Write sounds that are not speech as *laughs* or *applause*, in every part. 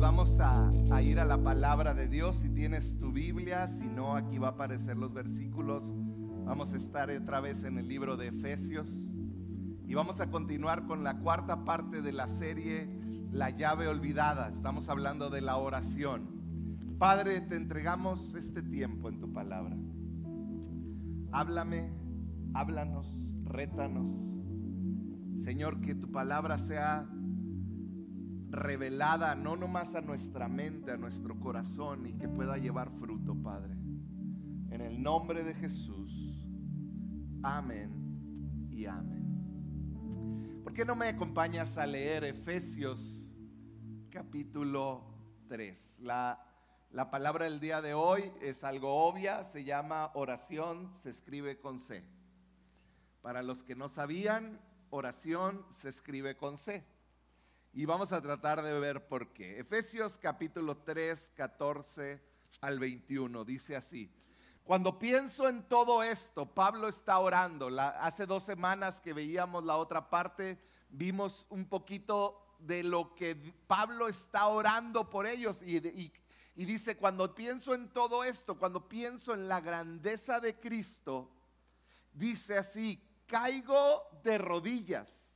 Vamos a, a, ir a la palabra de Dios. Si tienes tu Biblia, si no, aquí va a aparecer los versículos. Vamos a estar otra vez en el libro de Efesios. Y vamos a continuar con la cuarta parte de la serie La llave olvidada. Estamos hablando de la oración. Padre, te entregamos este tiempo en tu palabra. Háblame, háblanos, rétanos. Señor, que tu palabra sea revelada no nomás a nuestra mente, a nuestro corazón y que pueda llevar fruto, Padre. En el nombre de Jesús. Amén y amén. ¿Por qué no me acompañas a leer Efesios capítulo 3? La, la palabra del día de hoy es algo obvia, se llama oración, se escribe con C. Para los que no sabían, oración se escribe con C. Y vamos a tratar de ver por qué. Efesios capítulo 3, 14 al 21 dice así. Cuando pienso en todo esto, Pablo está orando. hace dos semanas que veíamos la otra parte, vimos un poquito de lo que Pablo está orando por ellos. Y, y dice, cuando pienso en todo esto, cuando pienso en la grandeza de Cristo, dice así, caigo de rodillas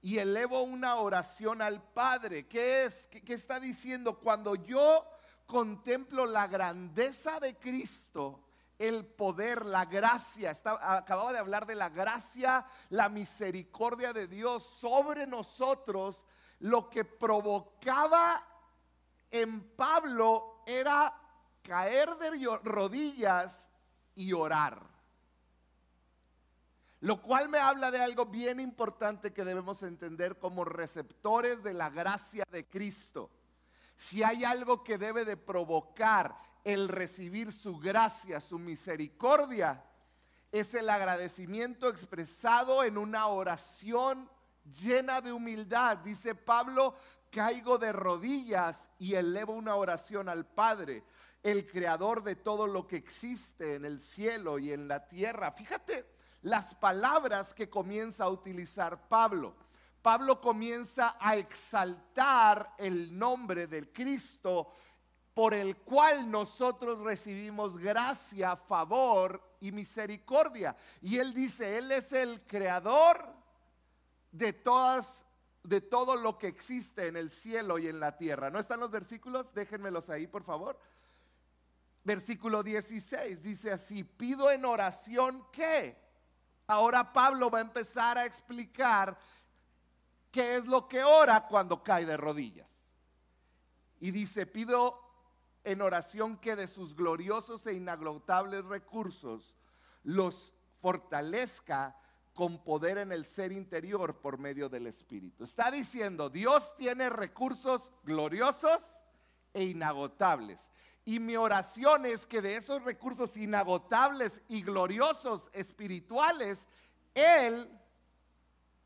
y elevo una oración al Padre. ¿Qué es? ¿Qué, está diciendo? Cuando yo contemplo la grandeza de Cristo, el poder, la gracia. acababa de hablar de la gracia, la misericordia de Dios sobre nosotros. Lo que provocaba en Pablo era caer de rodillas y orar. Lo cual me habla de algo bien importante que debemos entender como receptores de la gracia de Cristo. Si hay algo que debe de provocar el recibir su gracia, su misericordia, es el agradecimiento expresado en una oración llena de humildad. Dice Pablo, caigo de rodillas y elevo una oración al Padre, el creador de todo lo que existe en el cielo y en la tierra. Fíjate las palabras que comienza a utilizar Pablo. Pablo comienza a exaltar el nombre del Cristo por el cual nosotros recibimos gracia, favor y misericordia. Y él dice, Él es el creador de todas de todo lo que existe en el cielo y en la tierra. ¿No están los versículos? Déjenmelos ahí, por favor. Versículo 16 dice así, pido en oración que Ahora Pablo va a empezar a explicar qué es lo que ora cuando cae de rodillas. Y dice, pido en oración que de sus gloriosos e inagotables recursos los fortalezca con poder en el ser interior por medio del Espíritu. Está diciendo, Dios tiene recursos gloriosos e inagotables. Y mi oración es que de esos recursos inagotables y gloriosos espirituales, Él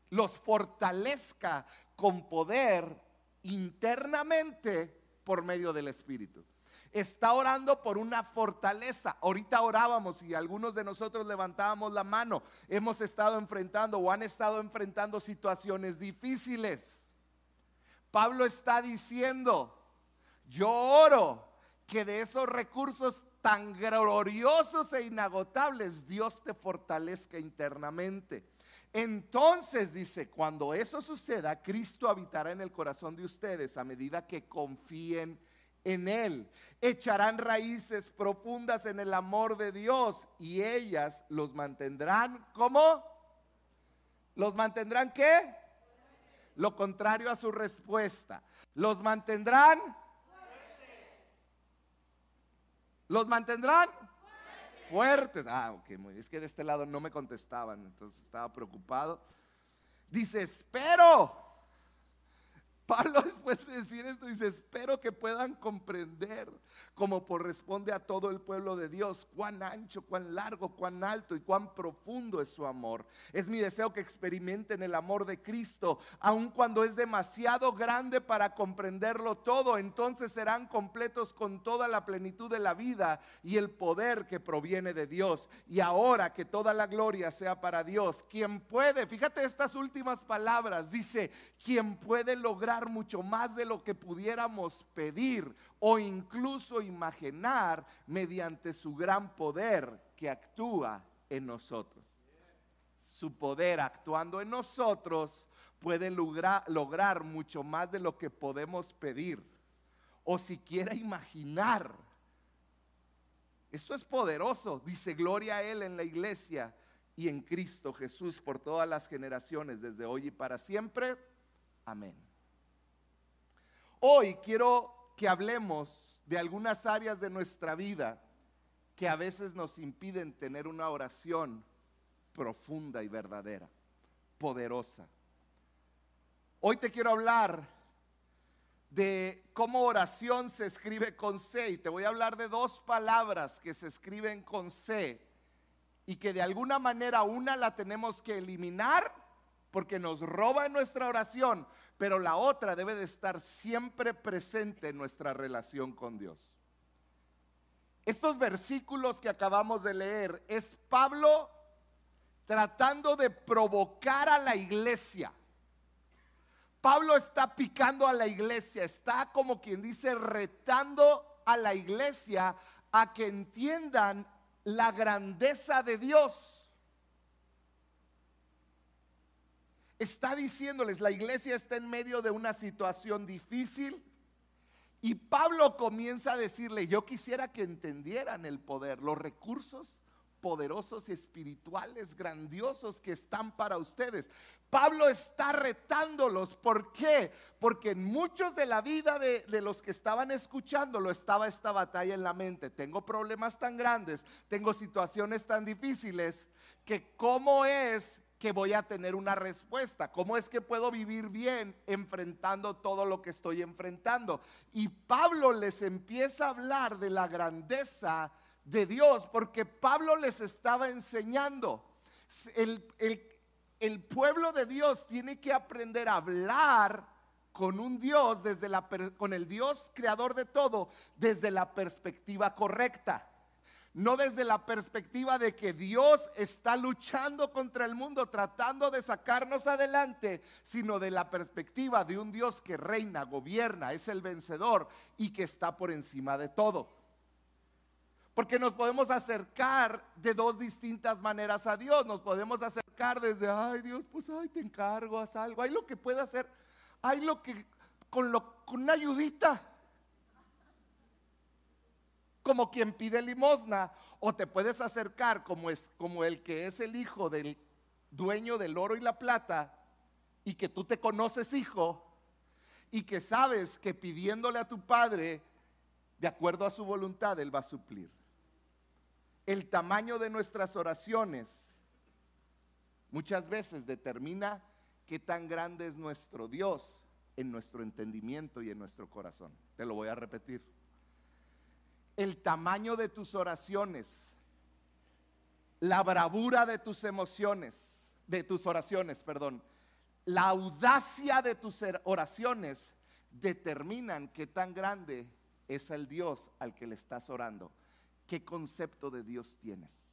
los fortalezca con poder internamente por medio del Espíritu. Está orando por una fortaleza. Ahorita orábamos y algunos de nosotros levantábamos la mano. Hemos estado enfrentando o han estado enfrentando situaciones difíciles. Pablo está diciendo, yo oro que de esos recursos tan gloriosos e inagotables Dios te fortalezca internamente. Entonces dice, cuando eso suceda, Cristo habitará en el corazón de ustedes a medida que confíen en Él. Echarán raíces profundas en el amor de Dios y ellas los mantendrán, ¿cómo? ¿Los mantendrán qué? Lo contrario a su respuesta. Los mantendrán ¿Los mantendrán? Fuertes. Ah, ok, es que de este lado no me contestaban, entonces estaba preocupado. Dice, espero. Pablo *laughs* después de decir esto dice, espero que puedan comprender, como corresponde a todo el pueblo de Dios, cuán ancho, cuán largo, cuán alto y cuán profundo es su amor. Es mi deseo que experimenten el amor de Cristo, aun cuando es demasiado grande para comprenderlo todo, entonces serán completos con toda la plenitud de la vida y el poder que proviene de Dios. Y ahora que toda la gloria sea para Dios, quien puede, fíjate estas últimas palabras, dice, quien puede lograr mucho más de lo que pudiéramos pedir o incluso imaginar mediante su gran poder que actúa en nosotros. Su poder actuando en nosotros puede lograr, mucho más de lo que podemos pedir o siquiera imaginar. Esto es poderoso, dice gloria a Él en la iglesia y en Cristo Jesús por todas las generaciones, desde hoy y para siempre. Amén. Hoy quiero que hablemos de algunas áreas de nuestra vida que a veces nos impiden tener una oración profunda y verdadera, poderosa. Hoy te quiero hablar de cómo oración se escribe con C y te voy a hablar de dos palabras que se escriben con C y que de alguna manera una la tenemos que eliminar porque nos roba nuestra oración, pero la otra debe de estar siempre presente en nuestra relación con Dios. Estos versículos que acabamos de leer es Pablo tratando de provocar a la iglesia. Pablo está picando a la iglesia, está como quien dice retando a la iglesia a que entiendan la grandeza de Dios. Está diciéndoles, la iglesia está en medio de una situación difícil. Y Pablo comienza a decirle, yo quisiera que entendieran el poder, los recursos poderosos espirituales grandiosos que están para ustedes. Pablo está retándolos. ¿Por qué? Porque en muchos de la vida de, de, los que estaban escuchándolo estaba esta batalla en la mente. Tengo problemas tan grandes, tengo situaciones tan difíciles, que cómo es que voy a tener una respuesta. ¿Cómo es que puedo vivir bien enfrentando todo lo que estoy enfrentando? Y Pablo les empieza a hablar de la grandeza de Dios, porque Pablo les estaba enseñando. El, el pueblo de Dios tiene que aprender a hablar con un Dios desde la con el Dios creador de todo desde la perspectiva correcta no desde la perspectiva de que Dios está luchando contra el mundo, tratando de sacarnos adelante, sino de la perspectiva de un Dios que reina, gobierna, es el vencedor y que está por encima de todo. Porque nos podemos acercar de dos distintas maneras a Dios. Nos podemos acercar desde, ay Dios, pues ay, te encargo, haz algo. Hay lo que puede hacer, hay lo que, con, lo, con una ayudita como quien pide limosna, o te puedes acercar como, es, como el que es el hijo del dueño del oro y la plata, y que tú te conoces hijo, y que sabes que pidiéndole a tu padre, de acuerdo a su voluntad, Él va a suplir. El tamaño de nuestras oraciones muchas veces determina qué tan grande es nuestro Dios en nuestro entendimiento y en nuestro corazón. Te lo voy a repetir el tamaño de tus oraciones, la bravura de tus emociones, de tus oraciones, perdón, la audacia de tus oraciones determinan qué tan grande es el Dios al que le estás orando, qué concepto de Dios tienes.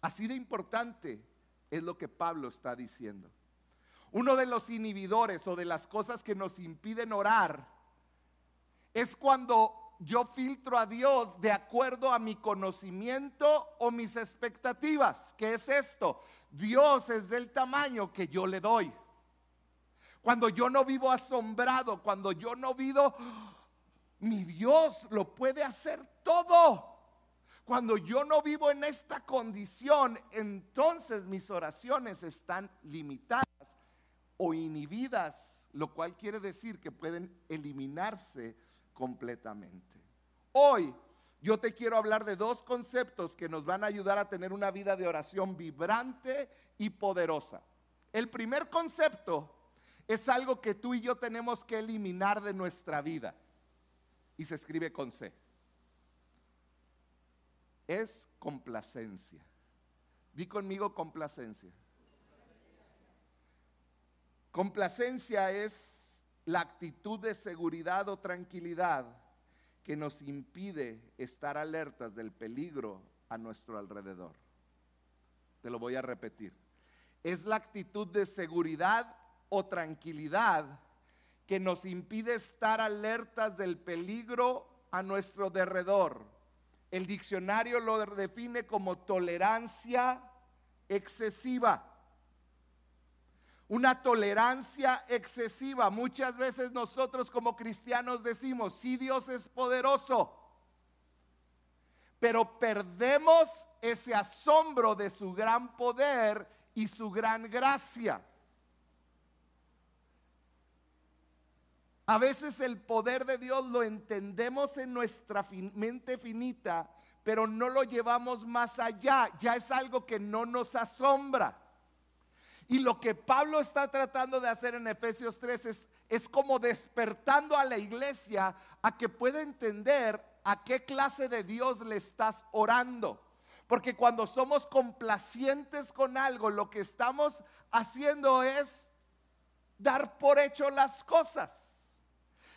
Así de importante es lo que Pablo está diciendo. Uno de los inhibidores o de las cosas que nos impiden orar es cuando yo filtro a Dios de acuerdo a mi conocimiento o mis expectativas. ¿Qué es esto? Dios es del tamaño que yo le doy. Cuando yo no vivo asombrado, cuando yo no vivo, mi Dios lo puede hacer todo. Cuando yo no vivo en esta condición, entonces mis oraciones están limitadas o inhibidas, lo cual quiere decir que pueden eliminarse completamente. Hoy yo te quiero hablar de dos conceptos que nos van a ayudar a tener una vida de oración vibrante y poderosa. El primer concepto es algo que tú y yo tenemos que eliminar de nuestra vida. Y se escribe con C. Es complacencia. Di conmigo complacencia. Complacencia es la actitud de seguridad o tranquilidad que nos impide estar alertas del peligro a nuestro alrededor. Te lo voy a repetir. Es la actitud de seguridad o tranquilidad que nos impide estar alertas del peligro a nuestro derredor. El diccionario lo define como tolerancia excesiva. Una tolerancia excesiva. Muchas veces nosotros como cristianos decimos, sí Dios es poderoso, pero perdemos ese asombro de su gran poder y su gran gracia. A veces el poder de Dios lo entendemos en nuestra mente finita, pero no lo llevamos más allá. Ya es algo que no nos asombra. Y lo que Pablo está tratando de hacer en Efesios 3 es, es como despertando a la iglesia a que pueda entender a qué clase de Dios le estás orando. Porque cuando somos complacientes con algo, lo que estamos haciendo es dar por hecho las cosas.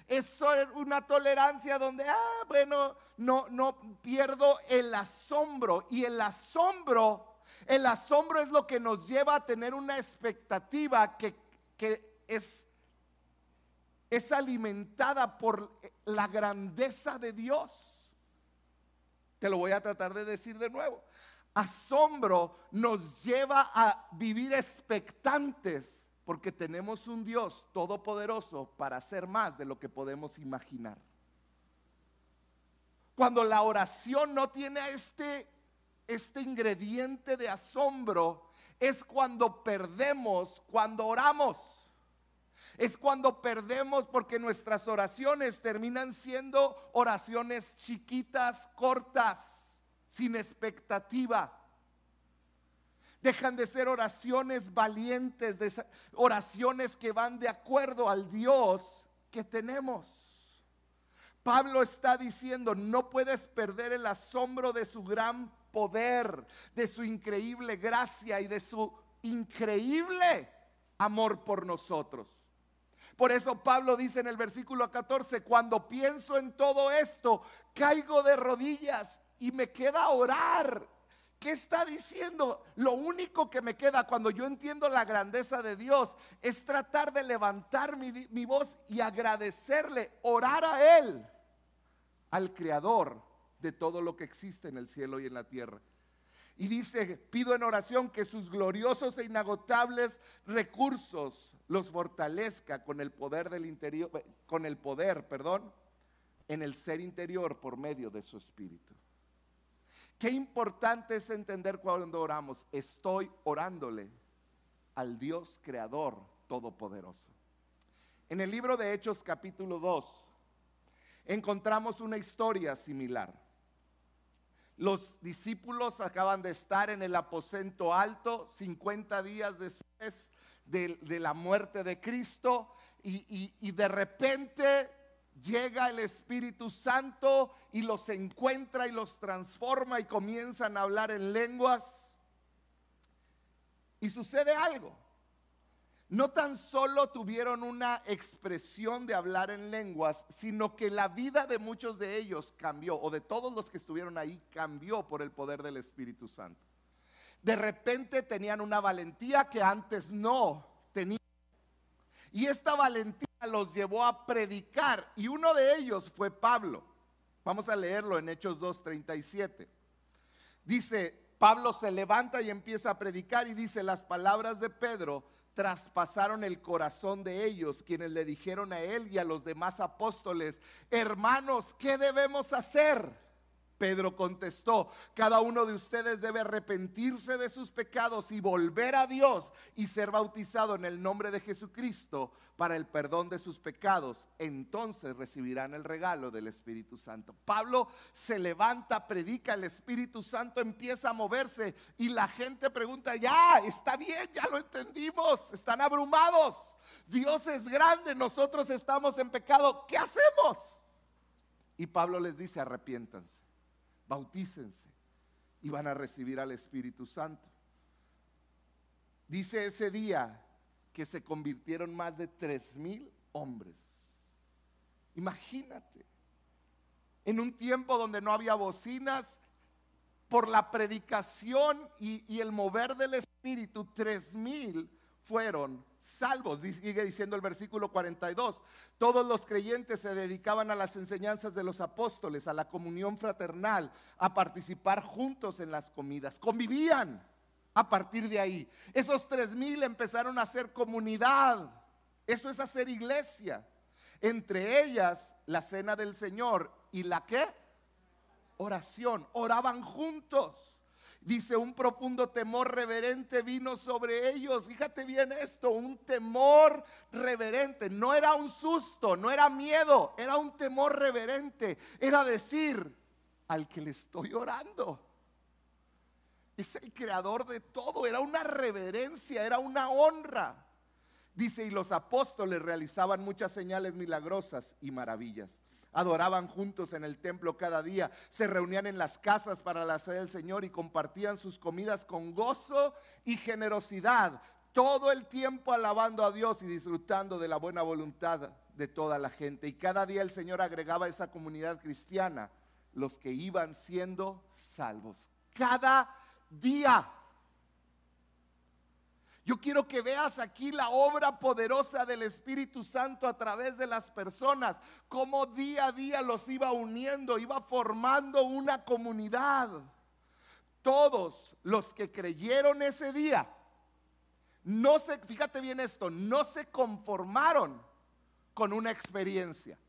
Es una tolerancia donde, ah, bueno, no, no pierdo el asombro. Y el asombro el asombro es lo que nos lleva a tener una expectativa que, es, es alimentada por la grandeza de Dios. Te lo voy a tratar de decir de nuevo. Asombro nos lleva a vivir expectantes porque tenemos un Dios todopoderoso para hacer más de lo que podemos imaginar. Cuando la oración no tiene este este ingrediente de asombro es cuando perdemos, cuando oramos. Es cuando perdemos porque nuestras oraciones terminan siendo oraciones chiquitas, cortas, sin expectativa. Dejan de ser oraciones valientes, oraciones que van de acuerdo al Dios que tenemos. Pablo está diciendo, no puedes perder el asombro de su gran poder, de su increíble gracia y de su increíble amor por nosotros. Por eso Pablo dice en el versículo 14, cuando pienso en todo esto, caigo de rodillas y me queda orar. ¿Qué está diciendo? Lo único que me queda cuando yo entiendo la grandeza de Dios es tratar de levantar mi, mi voz y agradecerle, orar a Él, al Creador de todo lo que existe en el cielo y en la tierra. Y dice, pido en oración que sus gloriosos e inagotables recursos los fortalezca con el poder del interior, con el poder, perdón, en el ser interior por medio de su espíritu. Qué importante es entender cuando oramos, estoy orándole al Dios creador todopoderoso. En el libro de Hechos capítulo 2 encontramos una historia similar. Los discípulos acaban de estar en el aposento alto 50 días después de, la muerte de Cristo y, y de repente llega el Espíritu Santo y los encuentra y los transforma y comienzan a hablar en lenguas. Y sucede algo no tan solo tuvieron una expresión de hablar en lenguas, sino que la vida de muchos de ellos cambió, o de todos los que estuvieron ahí, cambió por el poder del Espíritu Santo. De repente tenían una valentía que antes no tenían. Y esta valentía los llevó a predicar, y uno de ellos fue Pablo. Vamos a leerlo en Hechos 2.37. Dice, Pablo se levanta y empieza a predicar y dice las palabras de Pedro traspasaron el corazón de ellos, quienes le dijeron a él y a los demás apóstoles, hermanos, ¿qué debemos hacer? Pedro contestó, cada uno de ustedes debe arrepentirse de sus pecados y volver a Dios y ser bautizado en el nombre de Jesucristo para el perdón de sus pecados. Entonces recibirán el regalo del Espíritu Santo. Pablo se levanta, predica, el Espíritu Santo empieza a moverse y la gente pregunta, ya, está bien, ya lo entendimos, están abrumados. Dios es grande, nosotros estamos en pecado, ¿qué hacemos? Y Pablo les dice, arrepiéntanse bautícense y van a recibir al Espíritu Santo. Dice ese día que se convirtieron más de tres mil hombres. Imagínate, en un tiempo donde no había bocinas, por la predicación y, y el mover del Espíritu, tres mil fueron salvos. Sigue diciendo el versículo 42. Todos los creyentes se dedicaban a las enseñanzas de los apóstoles, a la comunión fraternal, a participar juntos en las comidas. Convivían a partir de ahí. Esos tres mil empezaron a hacer comunidad. Eso es hacer iglesia. Entre ellas la cena del Señor y la que? Oración. Oraban juntos. Dice, un profundo temor reverente vino sobre ellos. Fíjate bien esto, un temor reverente. No era un susto, no era miedo, era un temor reverente. Era decir, al que le estoy orando. Es el creador de todo, era una reverencia, era una honra. Dice, y los apóstoles realizaban muchas señales milagrosas y maravillas adoraban juntos en el templo cada día, se reunían en las casas para la sede del Señor y compartían sus comidas con gozo y generosidad, todo el tiempo alabando a Dios y disfrutando de la buena voluntad de toda la gente. Y cada día el Señor agregaba a esa comunidad cristiana los que iban siendo salvos. Cada día. Yo quiero que veas aquí la obra poderosa del Espíritu Santo a través de las personas, cómo día a día los iba uniendo, iba formando una comunidad. Todos los que creyeron ese día, no se, fíjate bien esto, no se conformaron con una experiencia.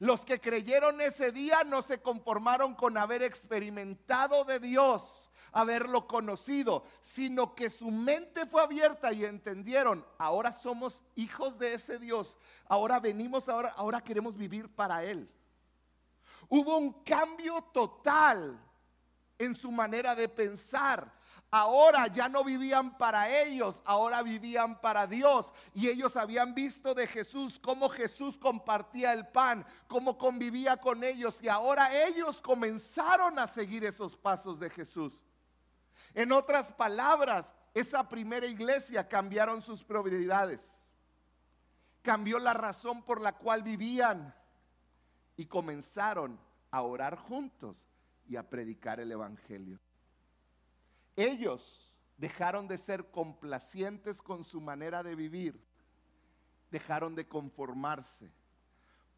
Los que creyeron ese día no se conformaron con haber experimentado de Dios haberlo conocido, sino que su mente fue abierta y entendieron, ahora somos hijos de ese Dios, ahora venimos, ahora, ahora queremos vivir para Él. Hubo un cambio total en su manera de pensar. Ahora ya no vivían para ellos, ahora vivían para Dios. Y ellos habían visto de Jesús cómo Jesús compartía el pan, cómo convivía con ellos. Y ahora ellos comenzaron a seguir esos pasos de Jesús. En otras palabras, esa primera iglesia cambiaron sus prioridades. Cambió la razón por la cual vivían y comenzaron a orar juntos y a predicar el Evangelio. Ellos dejaron de ser complacientes con su manera de vivir, dejaron de conformarse,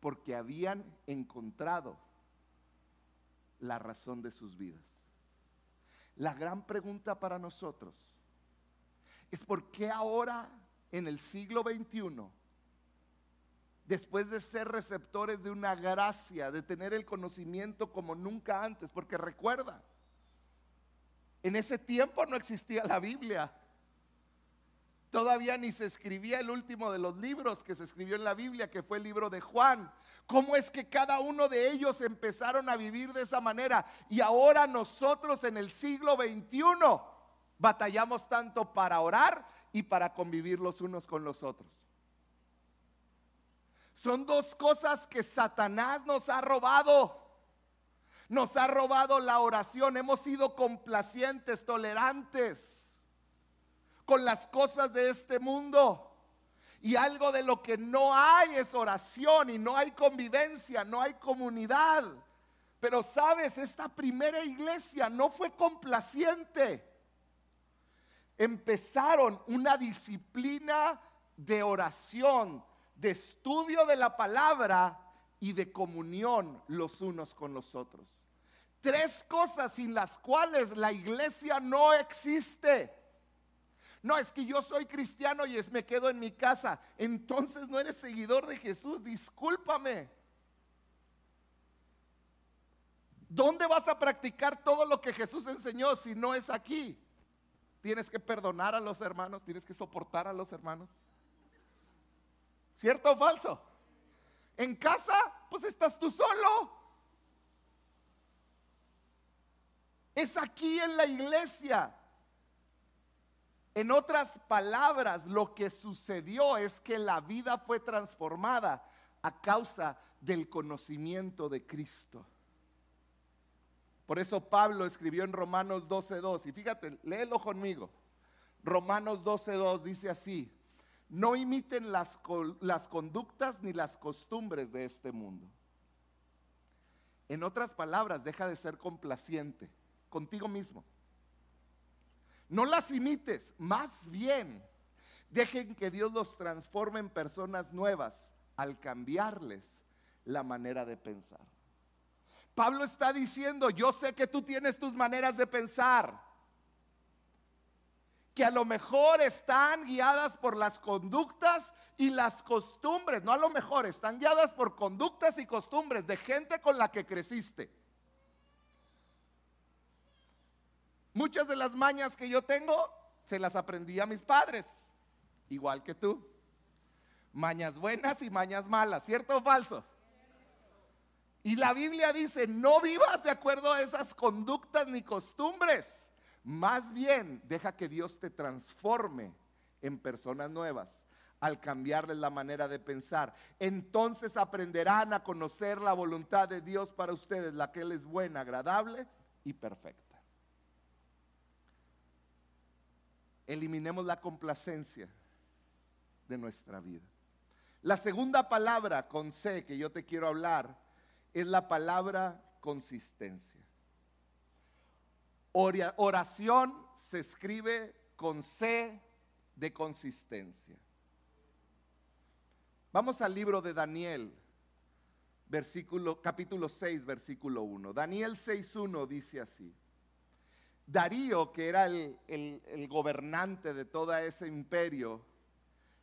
porque habían encontrado la razón de sus vidas. La gran pregunta para nosotros es por qué ahora, en el siglo XXI, después de ser receptores de una gracia, de tener el conocimiento como nunca antes, porque recuerda, en ese tiempo no existía la Biblia. Todavía ni se escribía el último de los libros que se escribió en la Biblia, que fue el libro de Juan. ¿Cómo es que cada uno de ellos empezaron a vivir de esa manera? Y ahora nosotros en el siglo XXI batallamos tanto para orar y para convivir los unos con los otros. Son dos cosas que Satanás nos ha robado. Nos ha robado la oración. Hemos sido complacientes, tolerantes con las cosas de este mundo. Y algo de lo que no hay es oración y no hay convivencia, no hay comunidad. Pero sabes, esta primera iglesia no fue complaciente. Empezaron una disciplina de oración, de estudio de la palabra y de comunión los unos con los otros. Tres cosas sin las cuales la iglesia no existe. No, es que yo soy cristiano y es, me quedo en mi casa. Entonces no eres seguidor de Jesús, discúlpame. ¿Dónde vas a practicar todo lo que Jesús enseñó si no es aquí? Tienes que perdonar a los hermanos, tienes que soportar a los hermanos. ¿Cierto o falso? En casa, pues estás tú solo. Es aquí en la iglesia. En otras palabras, lo que sucedió es que la vida fue transformada a causa del conocimiento de Cristo. Por eso Pablo escribió en Romanos 12.2, y fíjate, léelo conmigo. Romanos 12.2 dice así, no imiten las, las conductas ni las costumbres de este mundo. En otras palabras, deja de ser complaciente contigo mismo. No las imites, más bien dejen que Dios los transforme en personas nuevas al cambiarles la manera de pensar. Pablo está diciendo, yo sé que tú tienes tus maneras de pensar, que a lo mejor están guiadas por las conductas y las costumbres, no a lo mejor, están guiadas por conductas y costumbres de gente con la que creciste. Muchas de las mañas que yo tengo se las aprendí a mis padres, igual que tú. Mañas buenas y mañas malas, ¿cierto o falso? Y la Biblia dice, no vivas de acuerdo a esas conductas ni costumbres. Más bien, deja que Dios te transforme en personas nuevas al cambiarles la manera de pensar. Entonces aprenderán a conocer la voluntad de Dios para ustedes, la que Él es buena, agradable y perfecta. Eliminemos la complacencia de nuestra vida. La segunda palabra con C que yo te quiero hablar es la palabra consistencia. Oración se escribe con C de consistencia. Vamos al libro de Daniel, versículo, capítulo 6, versículo 1. Daniel 6.1 dice así. Darío, que era el, gobernante de todo ese imperio,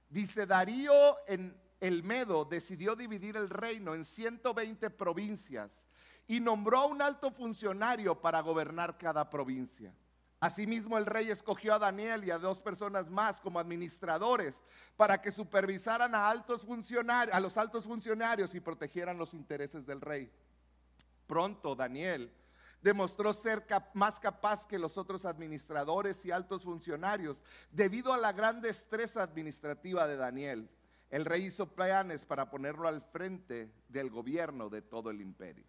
dice, Darío en el Medo decidió dividir el reino en 120 provincias y nombró a un alto funcionario para gobernar cada provincia. Asimismo, el rey escogió a Daniel y a dos personas más como administradores para que supervisaran a, altos funcionarios, a los altos funcionarios y protegieran los intereses del rey. Pronto Daniel demostró ser más capaz que los otros administradores y altos funcionarios debido a la gran destreza administrativa de Daniel el rey hizo planes para ponerlo al frente del gobierno de todo el imperio.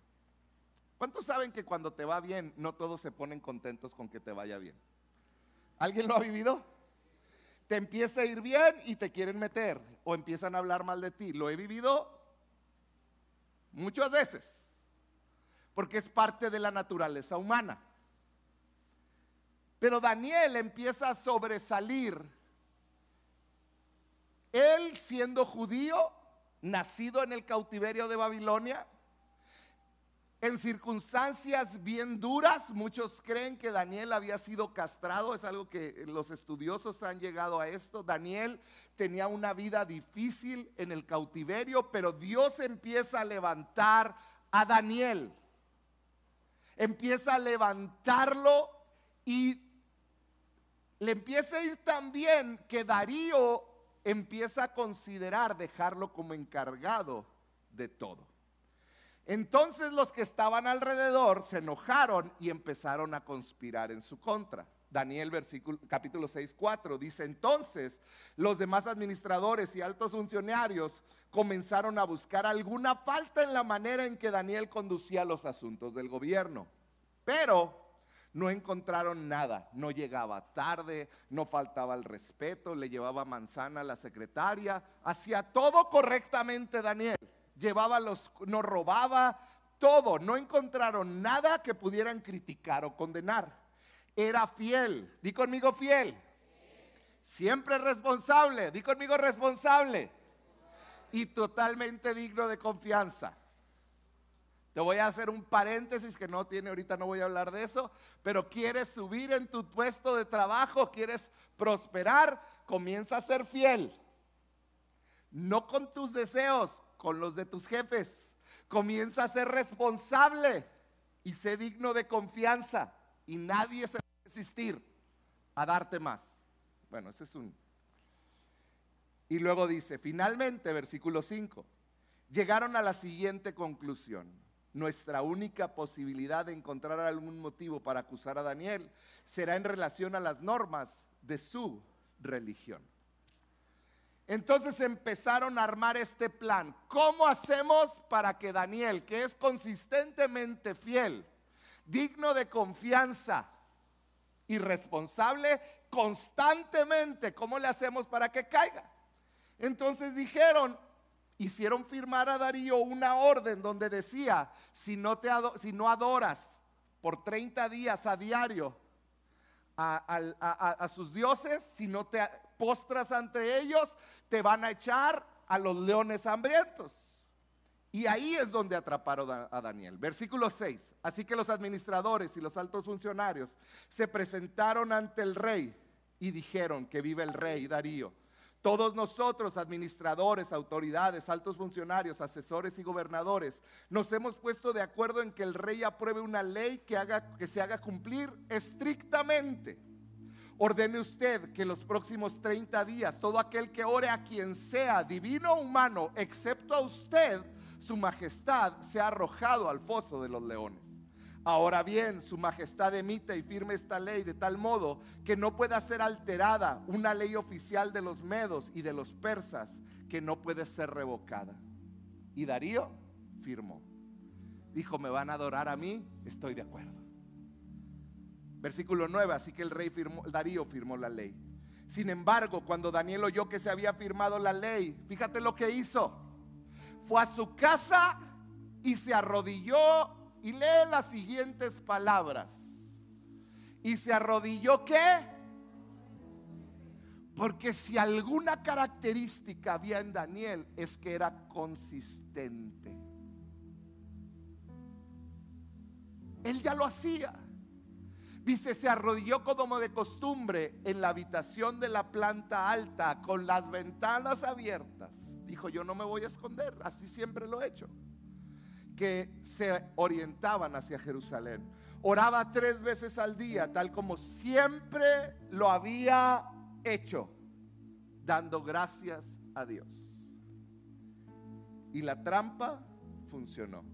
¿Cuántos saben que cuando te va bien, no todos se ponen contentos con que te vaya bien? ¿Alguien lo ha vivido? Te empieza a ir bien y te quieren meter o empiezan a hablar mal de ti. Lo he vivido muchas veces, porque es parte de la naturaleza humana. Pero Daniel empieza a sobresalir él siendo judío, nacido en el cautiverio de Babilonia, en circunstancias bien duras, muchos creen que Daniel había sido castrado, es algo que los estudiosos han llegado a esto. Daniel tenía una vida difícil en el cautiverio, pero Dios empieza a levantar a Daniel. Empieza a levantarlo y le empieza a ir tan bien que Darío empieza a considerar dejarlo como encargado de todo. Entonces los que estaban alrededor se enojaron y empezaron a conspirar en su contra. Daniel versículo, capítulo 6, 4 dice, entonces los demás administradores y altos funcionarios comenzaron a buscar alguna falta en la manera en que Daniel conducía los asuntos del gobierno. Pero no encontraron nada, no llegaba tarde, no faltaba el respeto, le llevaba manzana a la secretaria, hacía todo correctamente Daniel, llevaba los, no robaba, todo, no encontraron nada que pudieran criticar o condenar. Era fiel, di conmigo fiel, siempre responsable, di conmigo responsable y totalmente digno de confianza. Te voy a hacer un paréntesis que no tiene, ahorita no voy a hablar de eso, pero quieres subir en tu puesto de trabajo, quieres prosperar, comienza a ser fiel. No con tus deseos, con los de tus jefes. Comienza a ser responsable y sé digno de confianza y nadie se va a resistir a darte más. Bueno, ese es un... Y luego dice, finalmente, versículo 5, llegaron a la siguiente conclusión. Nuestra única posibilidad de encontrar algún motivo para acusar a Daniel será en relación a las normas de su religión. Entonces empezaron a armar este plan. ¿Cómo hacemos para que Daniel, que es consistentemente fiel, digno de confianza y responsable, constantemente, ¿cómo le hacemos para que caiga? Entonces dijeron, hicieron firmar a Darío una orden donde decía, si no, te si no adoras por 30 días a diario a, sus dioses, si no te postras ante ellos, te van a echar a los leones hambrientos. Y ahí es donde atraparon a Daniel. Versículo 6. Así que los administradores y los altos funcionarios se presentaron ante el rey y dijeron que vive el rey Darío. Todos nosotros, administradores, autoridades, altos funcionarios, asesores y gobernadores, nos hemos puesto de acuerdo en que el rey apruebe una ley que, haga, que se haga cumplir estrictamente. Ordene usted que los próximos 30 días todo aquel que ore a quien sea, divino o humano, excepto a usted, su majestad, sea arrojado al foso de los leones. Ahora bien, su majestad emite y firme esta ley de tal modo que no pueda ser alterada una ley oficial de los medos y de los persas que no puede ser revocada. Y Darío firmó. Dijo, me van a adorar a mí, estoy de acuerdo. Versículo 9, así que el rey firmó, Darío firmó la ley. Sin embargo, cuando Daniel oyó que se había firmado la ley, fíjate lo que hizo. Fue a su casa y se arrodilló y lee las siguientes palabras. Y se arrodilló qué? Porque si alguna característica había en Daniel es que era consistente. Él ya lo hacía. Dice, se arrodilló como de costumbre en la habitación de la planta alta con las ventanas abiertas. Dijo, yo no me voy a esconder, así siempre lo he hecho que se orientaban hacia Jerusalén. Oraba tres veces al día, tal como siempre lo había hecho, dando gracias a Dios. Y la trampa funcionó.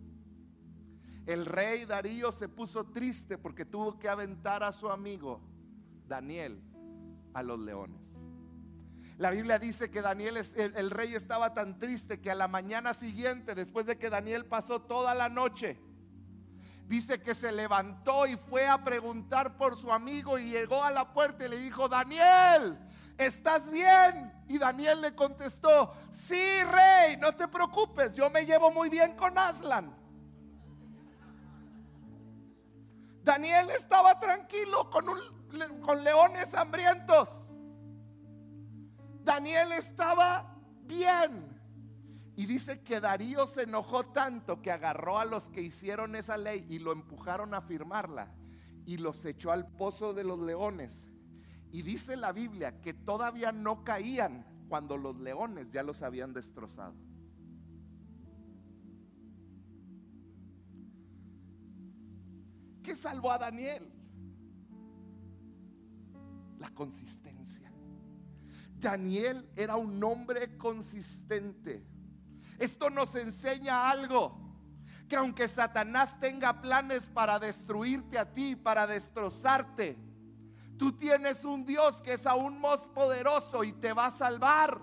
El rey Darío se puso triste porque tuvo que aventar a su amigo Daniel a los leones. La Biblia dice que Daniel, el, rey estaba tan triste que a la mañana siguiente, después de que Daniel pasó toda la noche, dice que se levantó y fue a preguntar por su amigo y llegó a la puerta y le dijo, Daniel, ¿estás bien? Y Daniel le contestó, sí, rey, no te preocupes, yo me llevo muy bien con Aslan. Daniel estaba tranquilo con, con leones hambrientos. Daniel estaba bien. Y dice que Darío se enojó tanto que agarró a los que hicieron esa ley y lo empujaron a firmarla y los echó al pozo de los leones. Y dice la Biblia que todavía no caían cuando los leones ya los habían destrozado. ¿Qué salvó a Daniel? La consistencia. Daniel era un hombre consistente. Esto nos enseña algo, que aunque Satanás tenga planes para destruirte a ti, para destrozarte, tú tienes un Dios que es aún más poderoso y te va a salvar.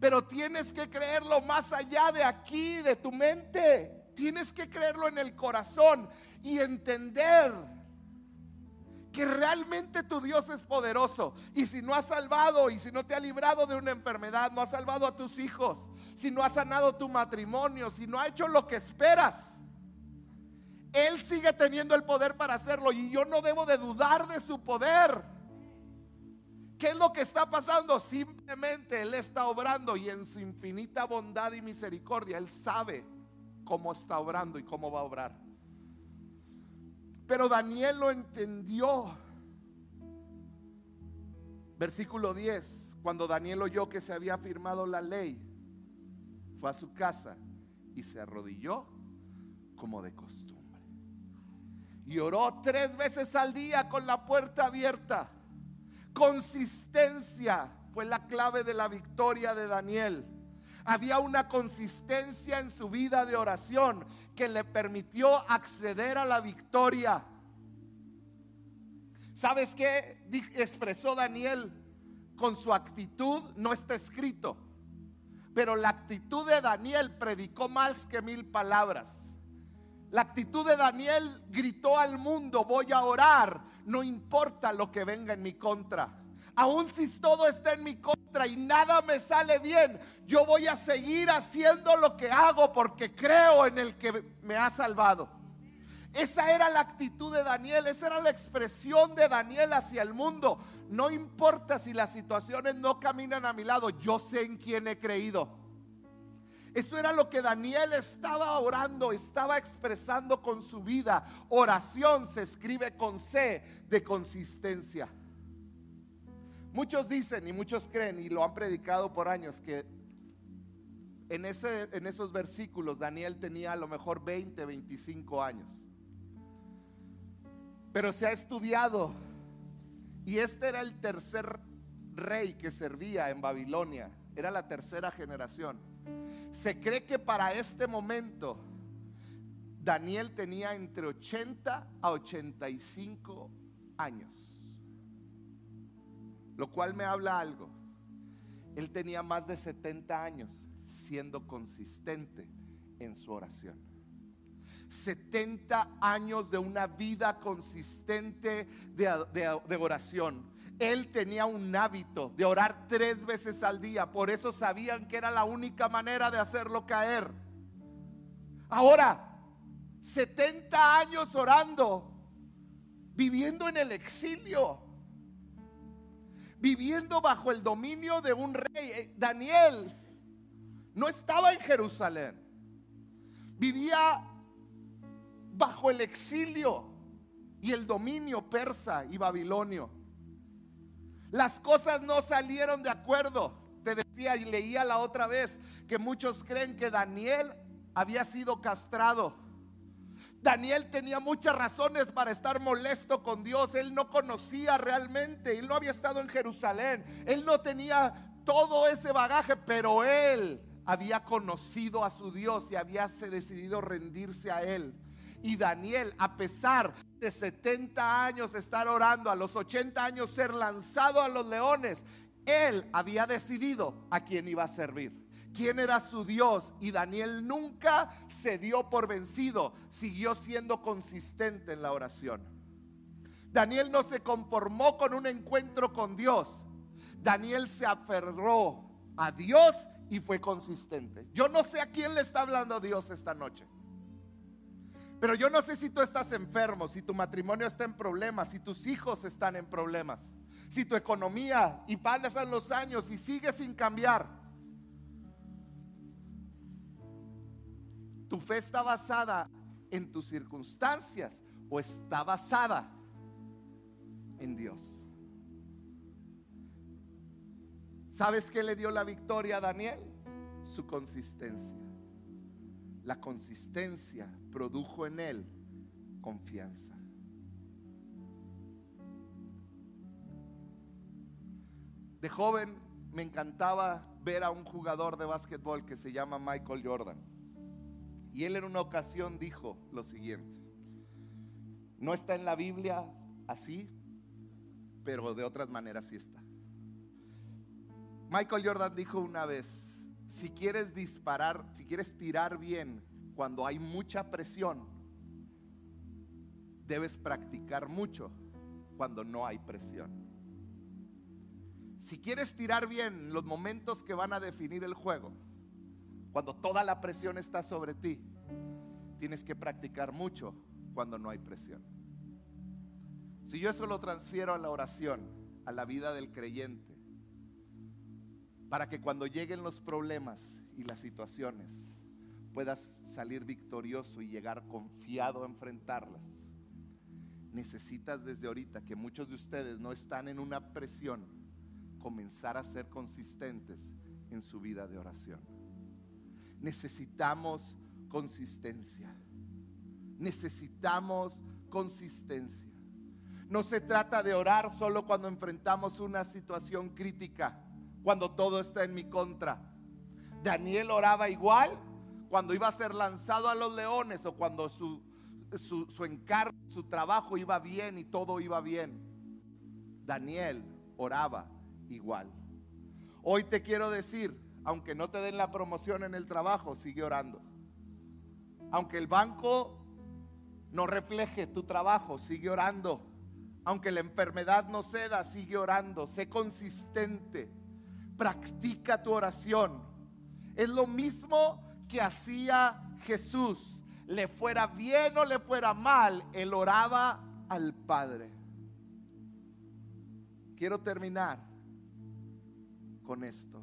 Pero tienes que creerlo más allá de aquí, de tu mente. Tienes que creerlo en el corazón y entender que realmente tu Dios es poderoso. Y si no ha salvado y si no te ha librado de una enfermedad, no ha salvado a tus hijos, si no ha sanado tu matrimonio, si no ha hecho lo que esperas, Él sigue teniendo el poder para hacerlo y yo no debo de dudar de su poder. ¿Qué es lo que está pasando? Simplemente Él está obrando y en su infinita bondad y misericordia Él sabe cómo está obrando y cómo va a obrar. Pero Daniel lo entendió. Versículo 10, cuando Daniel oyó que se había firmado la ley, fue a su casa y se arrodilló como de costumbre. Y oró tres veces al día con la puerta abierta. Consistencia fue la clave de la victoria de Daniel. Había una consistencia en su vida de oración que le permitió acceder a la victoria. ¿Sabes qué expresó Daniel con su actitud? No está escrito. Pero la actitud de Daniel predicó más que mil palabras. La actitud de Daniel gritó al mundo, voy a orar, no importa lo que venga en mi contra. Aun si todo está en mi contra y nada me sale bien, yo voy a seguir haciendo lo que hago porque creo en el que me ha salvado. Esa era la actitud de Daniel, esa era la expresión de Daniel hacia el mundo. No importa si las situaciones no caminan a mi lado, yo sé en quién he creído. Eso era lo que Daniel estaba orando, estaba expresando con su vida. Oración se escribe con C de consistencia. Muchos dicen y muchos creen y lo han predicado por años que en, ese, en esos versículos Daniel tenía a lo mejor 20, 25 años. Pero se ha estudiado y este era el tercer rey que servía en Babilonia. Era la tercera generación. Se cree que para este momento Daniel tenía entre 80 a 85 años. Lo cual me habla algo. Él tenía más de 70 años siendo consistente en su oración. 70 años de una vida consistente de, oración. Él tenía un hábito de orar tres veces al día. Por eso sabían que era la única manera de hacerlo caer. Ahora, 70 años orando, viviendo en el exilio viviendo bajo el dominio de un rey. Eh, Daniel no estaba en Jerusalén, vivía bajo el exilio y el dominio persa y babilonio. Las cosas no salieron de acuerdo. Te decía y leía la otra vez que muchos creen que Daniel había sido castrado Daniel tenía muchas razones para estar molesto con Dios. Él no conocía realmente, él no había estado en Jerusalén, él no tenía todo ese bagaje, pero él había conocido a su Dios y había decidido rendirse a él. Y Daniel, a pesar de 70 años estar orando, a los 80 años ser lanzado a los leones, él había decidido a quién iba a servir quién era su Dios y Daniel nunca se dio por vencido, siguió siendo consistente en la oración. Daniel no se conformó con un encuentro con Dios. Daniel se aferró a Dios y fue consistente. Yo no sé a quién le está hablando Dios esta noche. Pero yo no sé si tú estás enfermo, si tu matrimonio está en problemas, si tus hijos están en problemas, si tu economía y pasan los años y sigue sin cambiar. ¿Tu fe está basada en tus circunstancias o está basada en Dios? ¿Sabes qué le dio la victoria a Daniel? Su consistencia. La consistencia produjo en él confianza. De joven me encantaba ver a un jugador de básquetbol que se llama Michael Jordan. Y él en una ocasión dijo lo siguiente, no está en la Biblia así, pero de otras maneras sí está. Michael Jordan dijo una vez, si quieres disparar, si quieres tirar bien cuando hay mucha presión, debes practicar mucho cuando no hay presión. Si quieres tirar bien los momentos que van a definir el juego, cuando toda la presión está sobre ti, tienes que practicar mucho cuando no hay presión. Si yo eso lo transfiero a la oración, a la vida del creyente, para que cuando lleguen los problemas y las situaciones, puedas salir victorioso y llegar confiado a enfrentarlas, necesitas desde ahorita que muchos de ustedes no están en una presión, comenzar a ser consistentes en su vida de oración necesitamos consistencia. Necesitamos consistencia. No se trata de orar solo cuando enfrentamos una situación crítica, cuando todo está en mi contra. Daniel oraba igual cuando iba a ser lanzado a los leones o cuando su, su, encargo, su trabajo iba bien y todo iba bien. Daniel oraba igual. Hoy te quiero decir, aunque no te den la promoción en el trabajo, sigue orando. Aunque el banco no refleje tu trabajo, sigue orando. Aunque la enfermedad no ceda, sigue orando. Sé consistente. Practica tu oración. Es lo mismo que hacía Jesús. Le fuera bien o le fuera mal, él oraba al Padre. Quiero terminar con esto.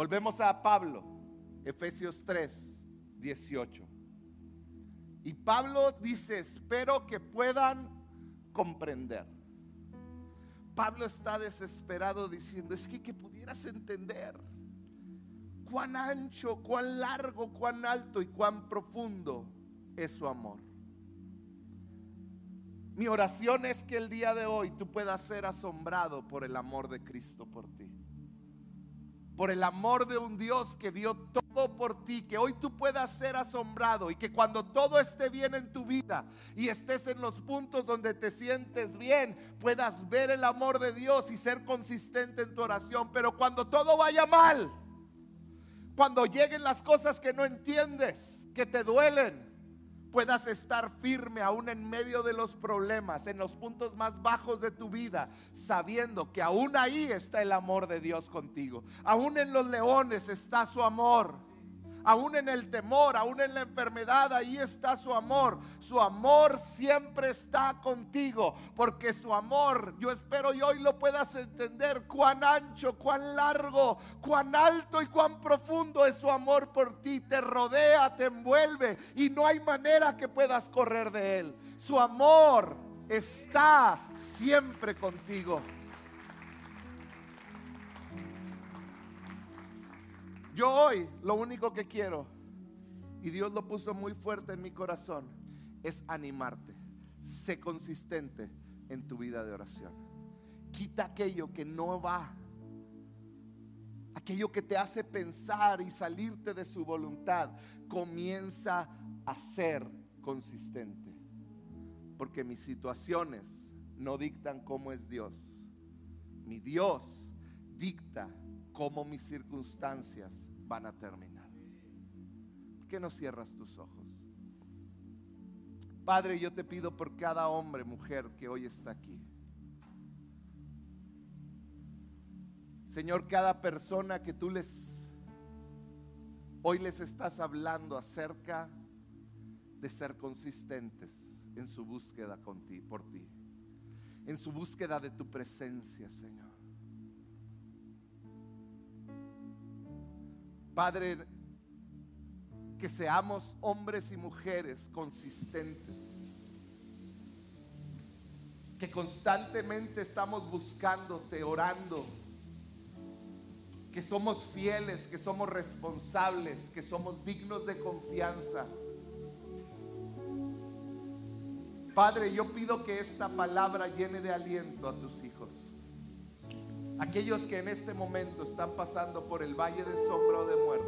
Volvemos a Pablo, Efesios 3, 18. Y Pablo dice, espero que puedan comprender. Pablo está desesperado diciendo, es que que pudieras entender cuán ancho, cuán largo, cuán alto y cuán profundo es su amor. Mi oración es que el día de hoy tú puedas ser asombrado por el amor de Cristo por ti por el amor de un Dios que dio todo por ti, que hoy tú puedas ser asombrado y que cuando todo esté bien en tu vida y estés en los puntos donde te sientes bien, puedas ver el amor de Dios y ser consistente en tu oración. Pero cuando todo vaya mal, cuando lleguen las cosas que no entiendes, que te duelen, puedas estar firme aún en medio de los problemas, en los puntos más bajos de tu vida, sabiendo que aún ahí está el amor de Dios contigo. Aún en los leones está su amor aún en el temor, aún en la enfermedad, ahí está su amor. Su amor siempre está contigo, porque su amor, yo espero y hoy lo puedas entender, cuán ancho, cuán largo, cuán alto y cuán profundo es su amor por ti. Te rodea, te envuelve y no hay manera que puedas correr de él. Su amor está siempre contigo. Yo hoy lo único que quiero, y Dios lo puso muy fuerte en mi corazón, es animarte. Sé consistente en tu vida de oración. Quita aquello que no va. Aquello que te hace pensar y salirte de su voluntad. Comienza a ser consistente. Porque mis situaciones no dictan cómo es Dios. Mi Dios dicta cómo mis circunstancias van a terminar. ¿Por qué no cierras tus ojos? Padre, yo te pido por cada hombre, mujer que hoy está aquí. Señor, cada persona que tú les hoy les estás hablando acerca de ser consistentes en su búsqueda por ti, en su búsqueda de tu presencia, Señor. Padre, que seamos hombres y mujeres consistentes, que constantemente estamos buscándote, orando, que somos fieles, que somos responsables, que somos dignos de confianza. Padre, yo pido que esta palabra llene de aliento a tus hijos. Aquellos que en este momento están pasando por el valle de sombra o de muerte.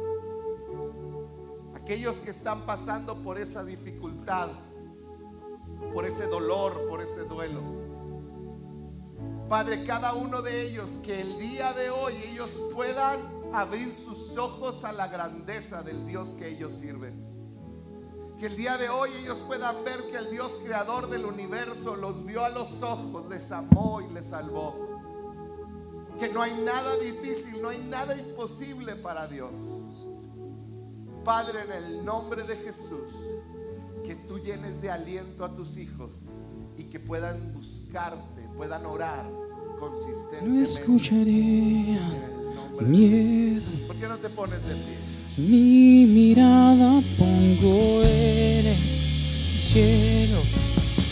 Aquellos que están pasando por esa dificultad, por ese dolor, por ese duelo. Padre, cada uno de ellos, que el día de hoy ellos puedan abrir sus ojos a la grandeza del Dios que ellos sirven. Que el día de hoy ellos puedan ver que el Dios creador del universo los vio a los ojos, les amó y les salvó que no hay nada difícil, no hay nada imposible para Dios. Padre, en el nombre de Jesús, que tú llenes de aliento a tus hijos y que puedan buscarte, puedan orar consistentemente. No escucharé miedo. ¿Por qué no te pones de pie? Mi mirada pongo en el cielo